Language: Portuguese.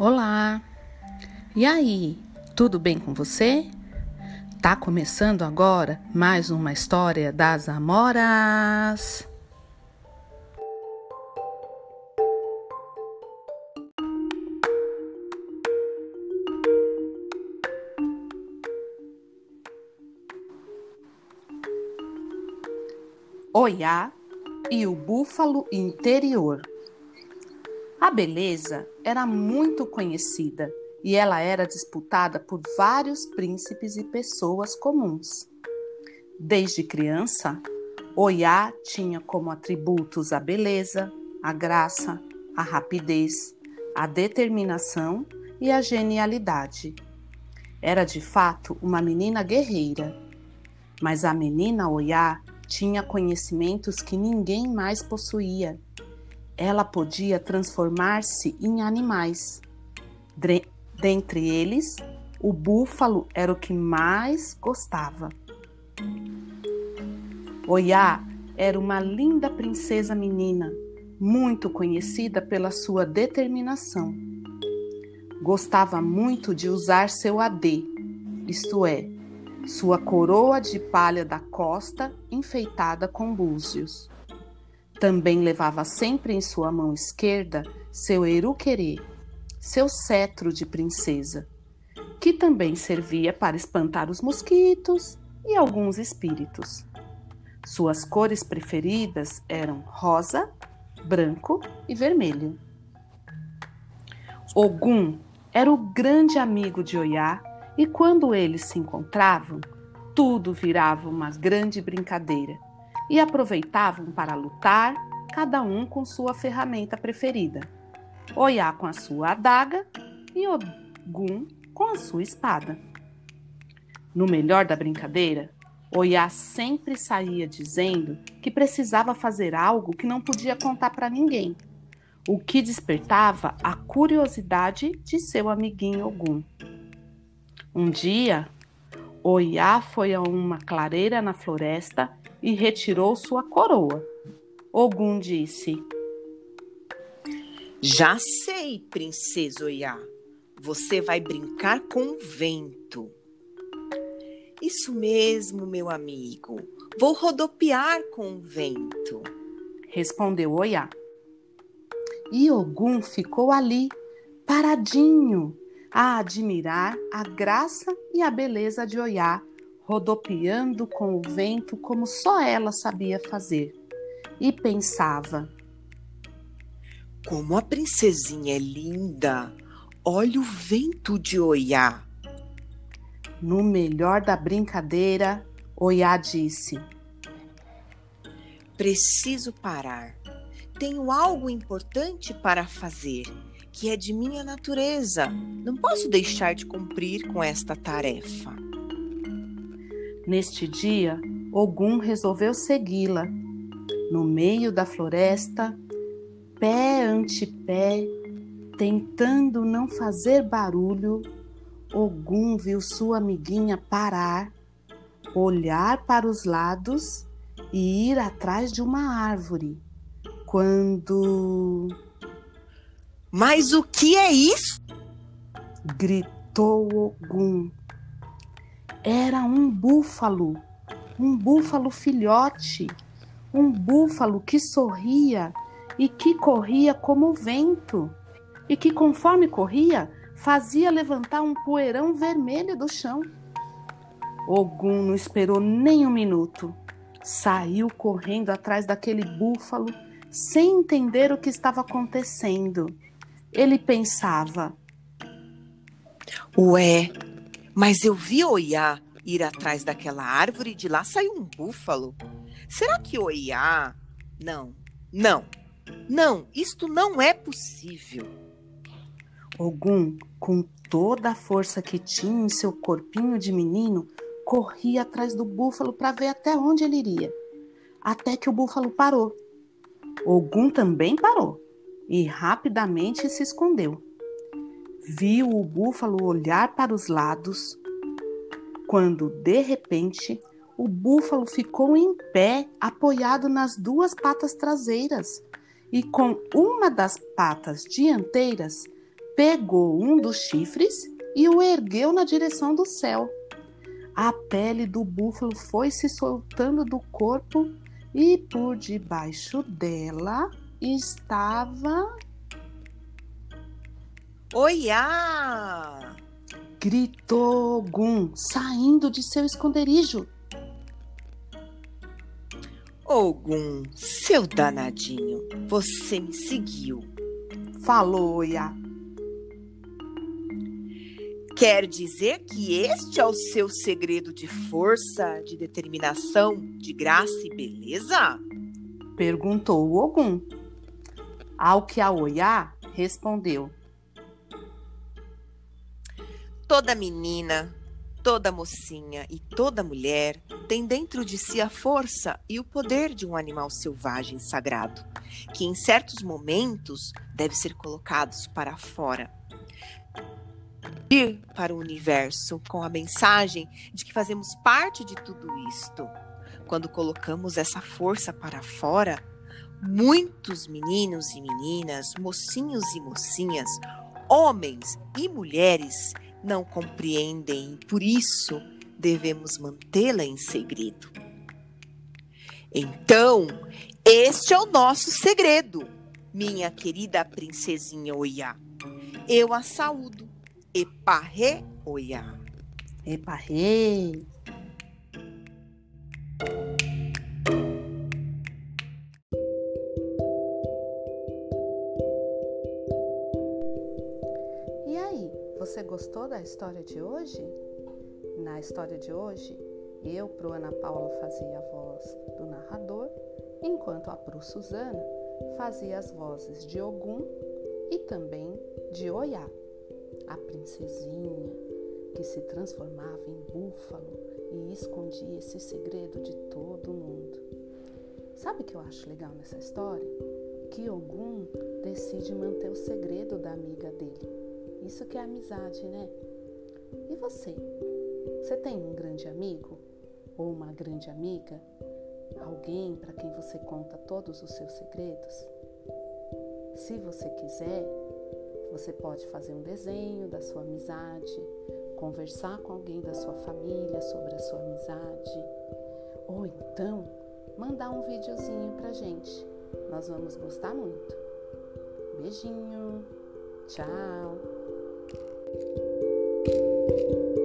Olá! E aí, tudo bem com você? Tá começando agora mais uma história das Amoras! Oiá e o búfalo interior. A beleza era muito conhecida e ela era disputada por vários príncipes e pessoas comuns. Desde criança, Oiá tinha como atributos a beleza, a graça, a rapidez, a determinação e a genialidade. Era de fato uma menina guerreira, mas a menina Oiá tinha conhecimentos que ninguém mais possuía ela podia transformar-se em animais. Dentre eles, o búfalo era o que mais gostava. Oiá era uma linda princesa menina, muito conhecida pela sua determinação. Gostava muito de usar seu adê, isto é, sua coroa de palha da costa enfeitada com búzios. Também levava sempre em sua mão esquerda seu eruquerê, seu cetro de princesa, que também servia para espantar os mosquitos e alguns espíritos. Suas cores preferidas eram rosa, branco e vermelho. Ogum era o grande amigo de Oiá e quando eles se encontravam, tudo virava uma grande brincadeira e aproveitavam para lutar, cada um com sua ferramenta preferida. Oiá com a sua adaga e Ogum com a sua espada. No melhor da brincadeira, Oiá sempre saía dizendo que precisava fazer algo que não podia contar para ninguém, o que despertava a curiosidade de seu amiguinho Ogum. Um dia, Oiá foi a uma clareira na floresta e retirou sua coroa. Ogum disse: Já sei, princesa Oiá. Você vai brincar com o vento. Isso mesmo, meu amigo. Vou rodopiar com o vento. Respondeu Oiá. E Ogum ficou ali, paradinho, a admirar a graça e a beleza de Oiá rodopiando com o vento como só ela sabia fazer, e pensava: Como a princesinha é linda! Olha o vento de Oiá! No melhor da brincadeira, Oiá disse: Preciso parar. Tenho algo importante para fazer, que é de minha natureza. Não posso deixar de cumprir com esta tarefa. Neste dia, Ogum resolveu segui-la. No meio da floresta, pé ante pé, tentando não fazer barulho, Ogum viu sua amiguinha parar, olhar para os lados e ir atrás de uma árvore. Quando. Mas o que é isso? gritou Ogum era um búfalo, um búfalo filhote, um búfalo que sorria e que corria como o vento, e que, conforme corria, fazia levantar um poeirão vermelho do chão. Ogum não esperou nem um minuto. Saiu correndo atrás daquele búfalo sem entender o que estava acontecendo. Ele pensava: Ué, mas eu vi Oiá ir atrás daquela árvore e de lá saiu um búfalo. Será que Oiá? Não, não, não, isto não é possível. Ogum, com toda a força que tinha em seu corpinho de menino, corria atrás do búfalo para ver até onde ele iria. Até que o búfalo parou. Ogum também parou e rapidamente se escondeu viu o búfalo olhar para os lados, quando de repente o búfalo ficou em pé, apoiado nas duas patas traseiras e com uma das patas dianteiras pegou um dos chifres e o ergueu na direção do céu. A pele do búfalo foi se soltando do corpo e por debaixo dela estava. Oiá! Gritou Gum, saindo de seu esconderijo. Ogum, seu danadinho, você me seguiu. Falou Oiá. Quer dizer que este é o seu segredo de força, de determinação, de graça e beleza? Perguntou o Ogum. Ao que a Oiá respondeu: Toda menina, toda mocinha e toda mulher tem dentro de si a força e o poder de um animal selvagem sagrado, que em certos momentos deve ser colocados para fora. Ir para o universo com a mensagem de que fazemos parte de tudo isto. Quando colocamos essa força para fora, muitos meninos e meninas, mocinhos e mocinhas, homens e mulheres não compreendem e por isso devemos mantê-la em segredo. Então, este é o nosso segredo, minha querida princesinha Oiá. Eu a saúdo. Eparré Oiá. Eparré. Você gostou da história de hoje? Na história de hoje, eu, pro Ana Paula, fazia a voz do narrador, enquanto a Pro Suzana fazia as vozes de Ogum e também de Oiá, a princesinha que se transformava em búfalo e escondia esse segredo de todo mundo. Sabe o que eu acho legal nessa história? Que Ogum decide manter o segredo da amiga dele. Isso que é amizade, né? E você? Você tem um grande amigo ou uma grande amiga? Alguém para quem você conta todos os seus segredos? Se você quiser, você pode fazer um desenho da sua amizade, conversar com alguém da sua família sobre a sua amizade, ou então mandar um videozinho pra gente. Nós vamos gostar muito. Beijinho. Tchau thank you